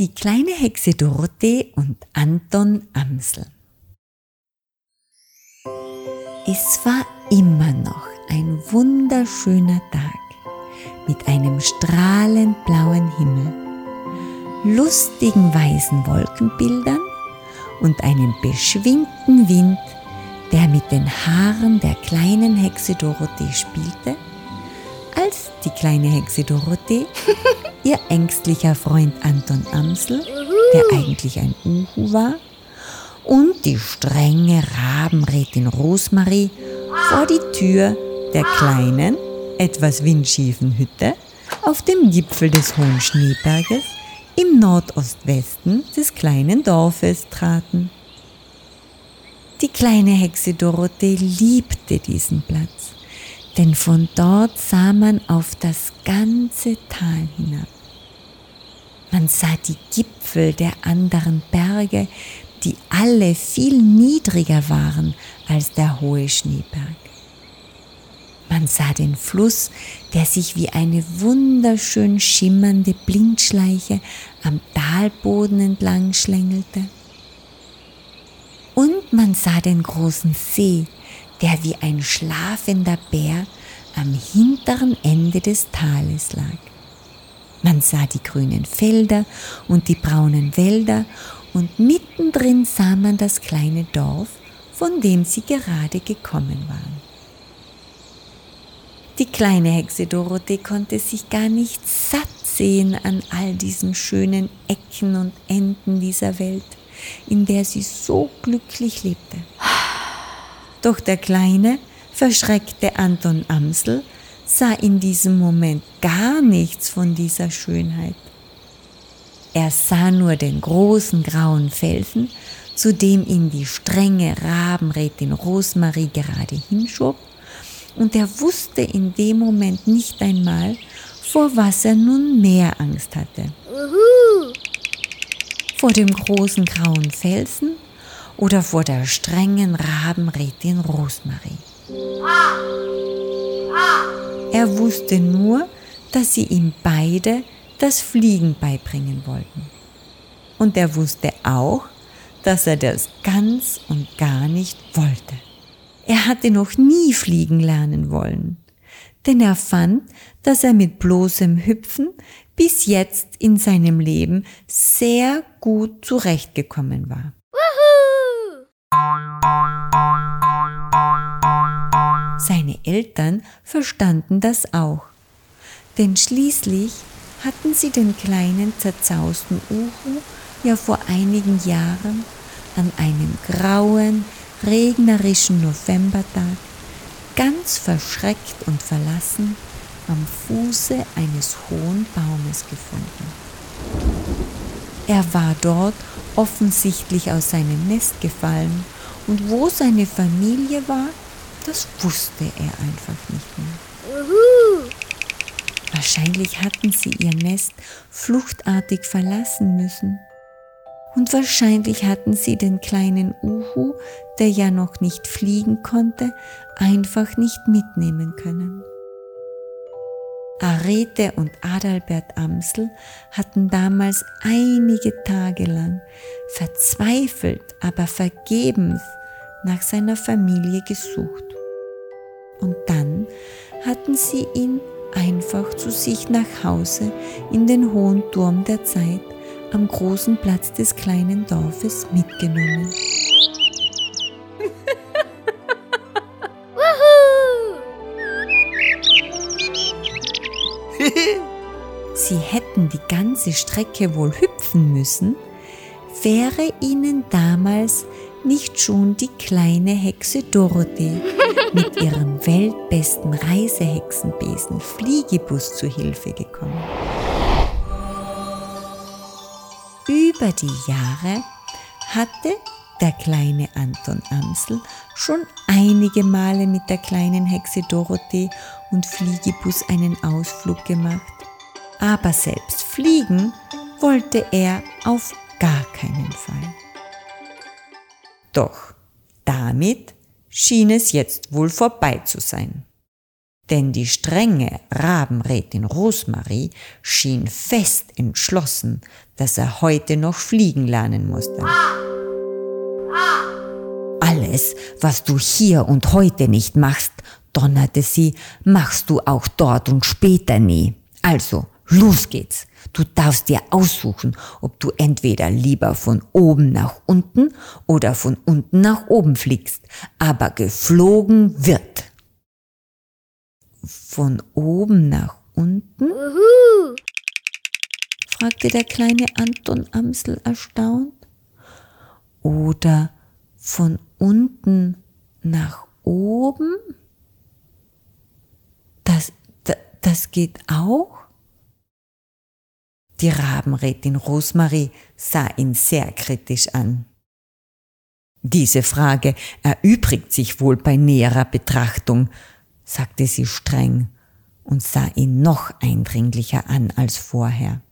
die kleine Hexe Dorothee und Anton Amsel. Es war immer noch ein wunderschöner Tag mit einem strahlend blauen Himmel, lustigen weißen Wolkenbildern und einem beschwingten Wind, der mit den Haaren der kleinen Hexe Dorothee spielte, als die kleine Hexe Dorothee ihr ängstlicher Freund Anton Amsel, der eigentlich ein Uhu war, und die strenge Rabenrätin Rosmarie vor die Tür der kleinen, etwas windschiefen Hütte auf dem Gipfel des hohen Schneeberges im Nordostwesten des kleinen Dorfes traten. Die kleine Hexe Dorothee liebte diesen Platz, denn von dort sah man auf das ganze Tal hinab. Man sah die Gipfel der anderen Berge, die alle viel niedriger waren als der hohe Schneeberg. Man sah den Fluss, der sich wie eine wunderschön schimmernde Blindschleiche am Talboden entlang schlängelte. Und man sah den großen See, der wie ein schlafender Bär am hinteren Ende des Tales lag. Man sah die grünen Felder und die braunen Wälder und mittendrin sah man das kleine Dorf, von dem sie gerade gekommen waren. Die kleine Hexe Dorothee konnte sich gar nicht satt sehen an all diesen schönen Ecken und Enden dieser Welt, in der sie so glücklich lebte. Doch der kleine, verschreckte Anton Amsel sah in diesem Moment gar nichts von dieser Schönheit. Er sah nur den großen grauen Felsen, zu dem ihn die strenge Rabenrätin Rosmarie gerade hinschob und er wusste in dem Moment nicht einmal, vor was er nun mehr Angst hatte. Uhu. Vor dem großen grauen Felsen oder vor der strengen Rabenrätin Rosmarie. Er wusste nur, dass sie ihm beide das Fliegen beibringen wollten. Und er wusste auch, dass er das ganz und gar nicht wollte. Er hatte noch nie fliegen lernen wollen, denn er fand, dass er mit bloßem Hüpfen bis jetzt in seinem Leben sehr gut zurechtgekommen war. Seine Eltern verstanden das auch, denn schließlich hatten sie den kleinen zerzausten Uhu ja vor einigen Jahren an einem grauen, regnerischen Novembertag ganz verschreckt und verlassen am Fuße eines hohen Baumes gefunden. Er war dort offensichtlich aus seinem Nest gefallen und wo seine Familie war, das wusste er einfach nicht mehr. Uhu. Wahrscheinlich hatten sie ihr Nest fluchtartig verlassen müssen. Und wahrscheinlich hatten sie den kleinen Uhu, der ja noch nicht fliegen konnte, einfach nicht mitnehmen können. Arete und Adalbert Amsel hatten damals einige Tage lang verzweifelt, aber vergebens nach seiner Familie gesucht. Und dann hatten sie ihn einfach zu sich nach Hause in den hohen Turm der Zeit am großen Platz des kleinen Dorfes mitgenommen. Sie hätten die ganze Strecke wohl hüpfen müssen, wäre ihnen damals nicht schon die kleine Hexe Dorothee mit ihrem weltbesten Reisehexenbesen Fliegebus zu Hilfe gekommen. Über die Jahre hatte der kleine Anton Amsel schon einige Male mit der kleinen Hexe Dorothee und Fliegebus einen Ausflug gemacht. Aber selbst fliegen wollte er auf gar keinen Fall. Doch damit schien es jetzt wohl vorbei zu sein. denn die strenge Rabenrätin Rosmarie schien fest entschlossen, dass er heute noch fliegen lernen musste. Alles, was du hier und heute nicht machst, donnerte sie, machst du auch dort und später nie. Also, los geht's. Du darfst dir aussuchen, ob du entweder lieber von oben nach unten oder von unten nach oben fliegst, aber geflogen wird von oben nach unten? Uhu. fragte der kleine Anton Amsel erstaunt. Oder von unten nach oben? Das, das, das geht auch? Die Rabenrätin Rosmarie sah ihn sehr kritisch an. Diese Frage erübrigt sich wohl bei näherer Betrachtung, sagte sie streng und sah ihn noch eindringlicher an als vorher.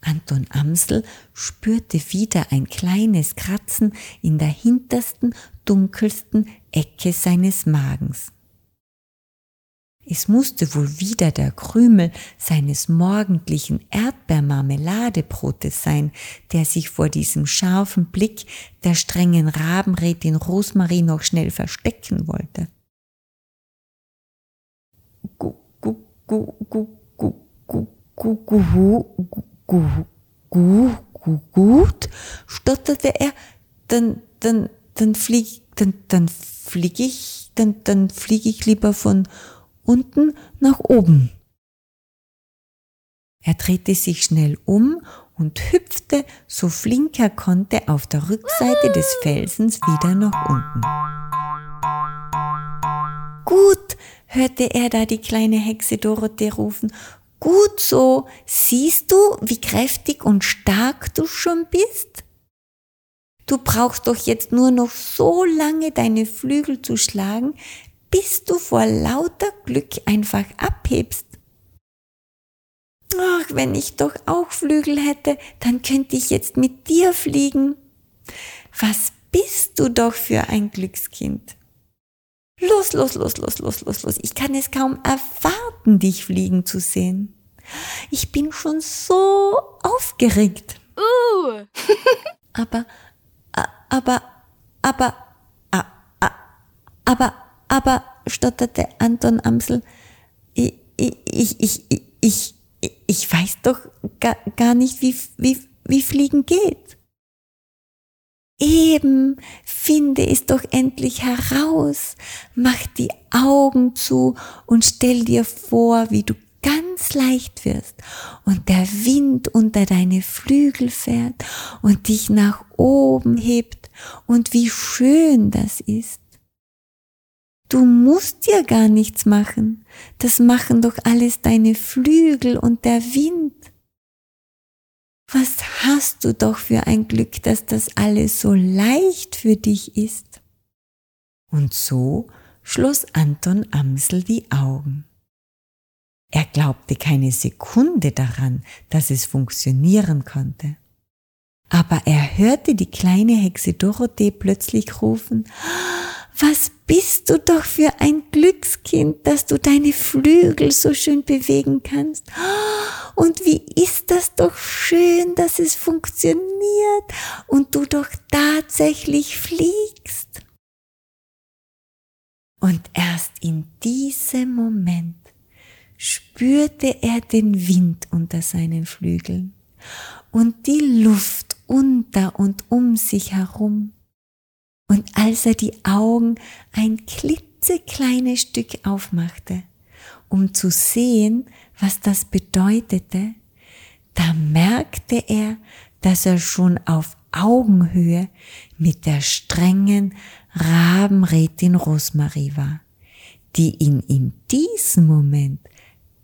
Anton Amsel spürte wieder ein kleines Kratzen in der hintersten, dunkelsten Ecke seines Magens. Es musste wohl wieder der Krümel seines morgendlichen Erdbeermarmeladebrotes sein, der sich vor diesem scharfen Blick der strengen Rabenrätin Rosmarie noch schnell verstecken wollte. gut, stotterte er, dann, dann, dann flieg, dann, dann flieg ich, dann, dann flieg ich lieber von unten nach oben. Er drehte sich schnell um und hüpfte, so flink er konnte, auf der Rückseite des Felsens wieder nach unten. Gut, hörte er da die kleine Hexe Dorothee rufen. Gut so, siehst du, wie kräftig und stark du schon bist? Du brauchst doch jetzt nur noch so lange deine Flügel zu schlagen, bis du vor lauter Glück einfach abhebst. Ach, wenn ich doch auch Flügel hätte, dann könnte ich jetzt mit dir fliegen. Was bist du doch für ein Glückskind? Los, los, los, los, los, los, los. Ich kann es kaum erwarten, dich fliegen zu sehen. Ich bin schon so aufgeregt. Uh. aber, aber, aber, aber, aber, stotterte Anton Amsel, ich, ich, ich, ich, ich, ich weiß doch gar, gar nicht, wie, wie, wie Fliegen geht. Eben, finde es doch endlich heraus, mach die Augen zu und stell dir vor, wie du ganz leicht wirst und der Wind unter deine Flügel fährt und dich nach oben hebt und wie schön das ist. Du musst dir gar nichts machen, das machen doch alles deine Flügel und der Wind. Was hast du doch für ein Glück, dass das alles so leicht für dich ist. Und so schloss Anton Amsel die Augen. Er glaubte keine Sekunde daran, dass es funktionieren konnte. Aber er hörte die kleine Hexe Dorothee plötzlich rufen, was bist du doch für ein Glückskind, dass du deine Flügel so schön bewegen kannst. Und wie ist das doch schön, dass es funktioniert und du doch tatsächlich fliegst. Und erst in diesem Moment spürte er den Wind unter seinen Flügeln und die Luft unter und um sich herum und als er die Augen ein klitzekleines Stück aufmachte, um zu sehen, was das bedeutete, da merkte er, dass er schon auf Augenhöhe mit der strengen Rabenrätin Rosmarie war, die ihn in diesem Moment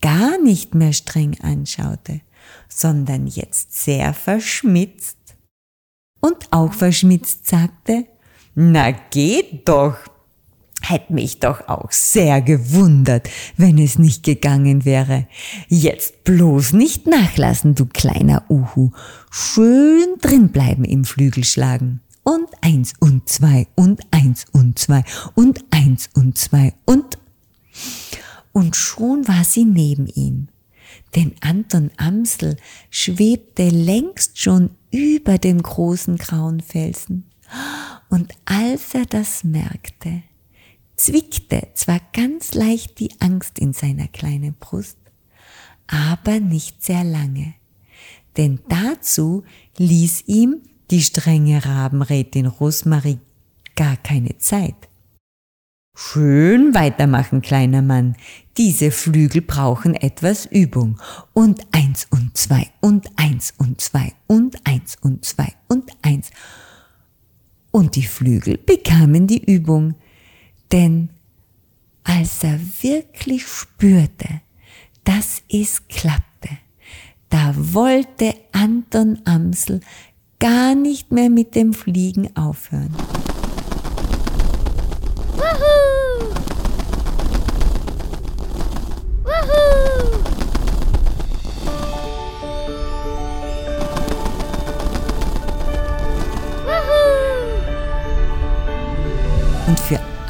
gar nicht mehr streng anschaute, sondern jetzt sehr verschmitzt und auch verschmitzt sagte, na geht doch. Hätte mich doch auch sehr gewundert, wenn es nicht gegangen wäre. Jetzt bloß nicht nachlassen, du kleiner Uhu. Schön drinbleiben im Flügelschlagen. Und eins und zwei und eins und zwei und eins und zwei und Und schon war sie neben ihm. Denn Anton Amsel schwebte längst schon über dem großen grauen Felsen. Und als er das merkte, zwickte zwar ganz leicht die Angst in seiner kleinen Brust, aber nicht sehr lange. Denn dazu ließ ihm die strenge Rabenrätin Rosmarie gar keine Zeit. Schön weitermachen, kleiner Mann. Diese Flügel brauchen etwas Übung. Und eins und zwei und eins und zwei und eins und zwei und eins. Und die Flügel bekamen die Übung. Denn als er wirklich spürte, dass es klappte, da wollte Anton Amsel gar nicht mehr mit dem Fliegen aufhören.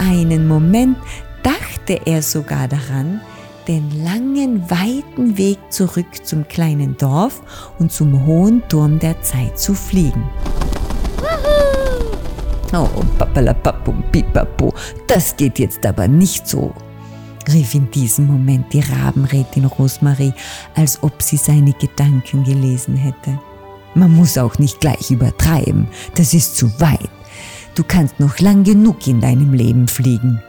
Einen Moment dachte er sogar daran, den langen, weiten Weg zurück zum kleinen Dorf und zum hohen Turm der Zeit zu fliegen. Oh, papalapapum, pipapo, das geht jetzt aber nicht so, rief in diesem Moment die Rabenrätin Rosmarie, als ob sie seine Gedanken gelesen hätte. Man muss auch nicht gleich übertreiben, das ist zu weit. Du kannst noch lang genug in deinem Leben fliegen.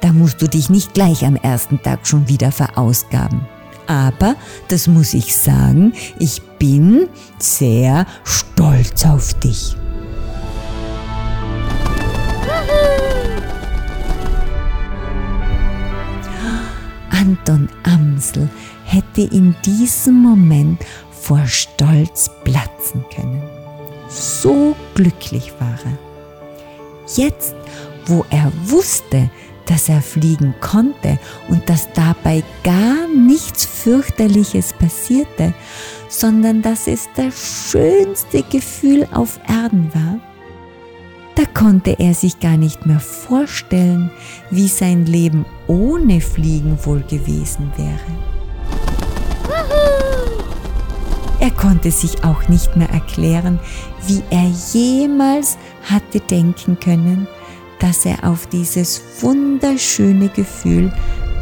Da musst du dich nicht gleich am ersten Tag schon wieder verausgaben. Aber, das muss ich sagen, ich bin sehr stolz auf dich. Anton Amsel hätte in diesem Moment vor Stolz platzen können. So glücklich war er. Jetzt, wo er wusste, dass er fliegen konnte und dass dabei gar nichts fürchterliches passierte, sondern dass es das schönste Gefühl auf Erden war, da konnte er sich gar nicht mehr vorstellen, wie sein Leben ohne Fliegen wohl gewesen wäre. Er konnte sich auch nicht mehr erklären, wie er jemals hatte denken können, dass er auf dieses wunderschöne Gefühl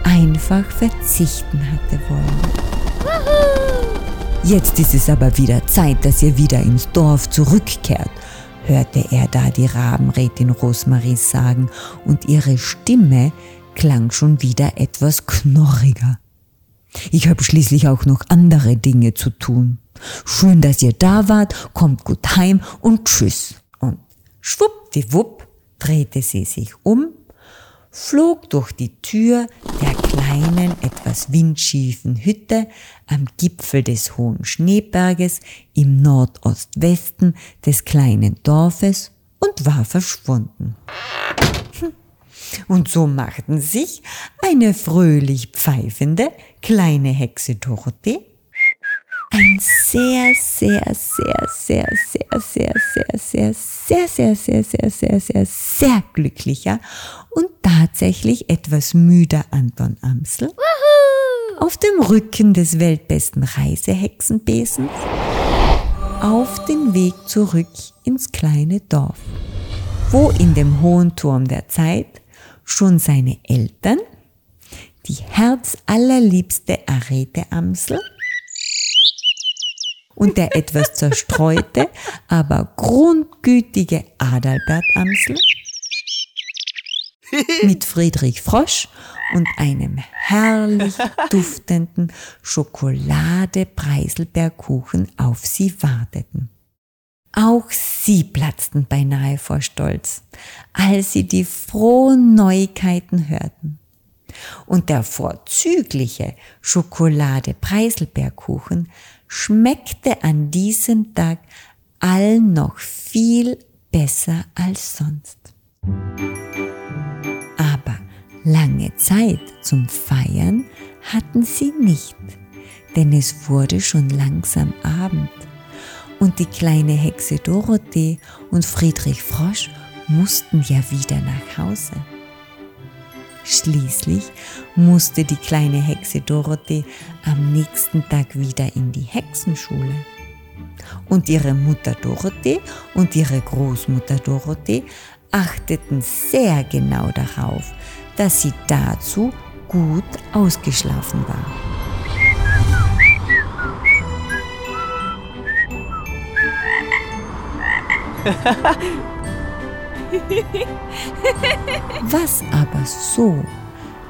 einfach verzichten hatte wollen. Jetzt ist es aber wieder Zeit, dass ihr wieder ins Dorf zurückkehrt hörte er da die Rabenrätin Rosmarie sagen, und ihre Stimme klang schon wieder etwas knorriger. Ich habe schließlich auch noch andere Dinge zu tun. Schön, dass ihr da wart, kommt gut heim und tschüss. Schwuppdiwupp drehte sie sich um flog durch die Tür der kleinen, etwas windschiefen Hütte am Gipfel des hohen Schneeberges im Nordostwesten des kleinen Dorfes und war verschwunden. Hm. Und so machten sich eine fröhlich pfeifende kleine Hexe Dorothee ein sehr, sehr, sehr, sehr, sehr, sehr, sehr, sehr, sehr, sehr, sehr, sehr, sehr, sehr, sehr glücklicher und tatsächlich etwas müder Anton Amsel auf dem Rücken des weltbesten Reisehexenbesens auf den Weg zurück ins kleine Dorf, wo in dem hohen Turm der Zeit schon seine Eltern, die herzallerliebste Arete Amsel, und der etwas zerstreute, aber grundgütige Adalbert Amsel mit Friedrich Frosch und einem herrlich duftenden Schokolade-Preiselbeerkuchen auf sie warteten. Auch sie platzten beinahe vor Stolz, als sie die frohen Neuigkeiten hörten. Und der vorzügliche Schokolade-Preiselbeerkuchen schmeckte an diesem Tag allen noch viel besser als sonst. Aber lange Zeit zum Feiern hatten sie nicht, denn es wurde schon langsam Abend und die kleine Hexe Dorothee und Friedrich Frosch mussten ja wieder nach Hause. Schließlich musste die kleine Hexe Dorothee am nächsten Tag wieder in die Hexenschule. Und ihre Mutter Dorothee und ihre Großmutter Dorothee achteten sehr genau darauf, dass sie dazu gut ausgeschlafen war. Was aber so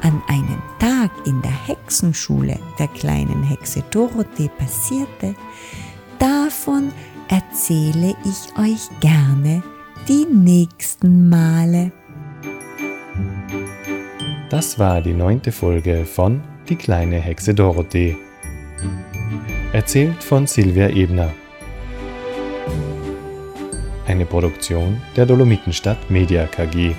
an einem Tag in der Hexenschule der kleinen Hexe Dorothee passierte, davon erzähle ich euch gerne die nächsten Male. Das war die neunte Folge von Die kleine Hexe Dorothee. Erzählt von Silvia Ebner. Eine Produktion der Dolomitenstadt Media KG.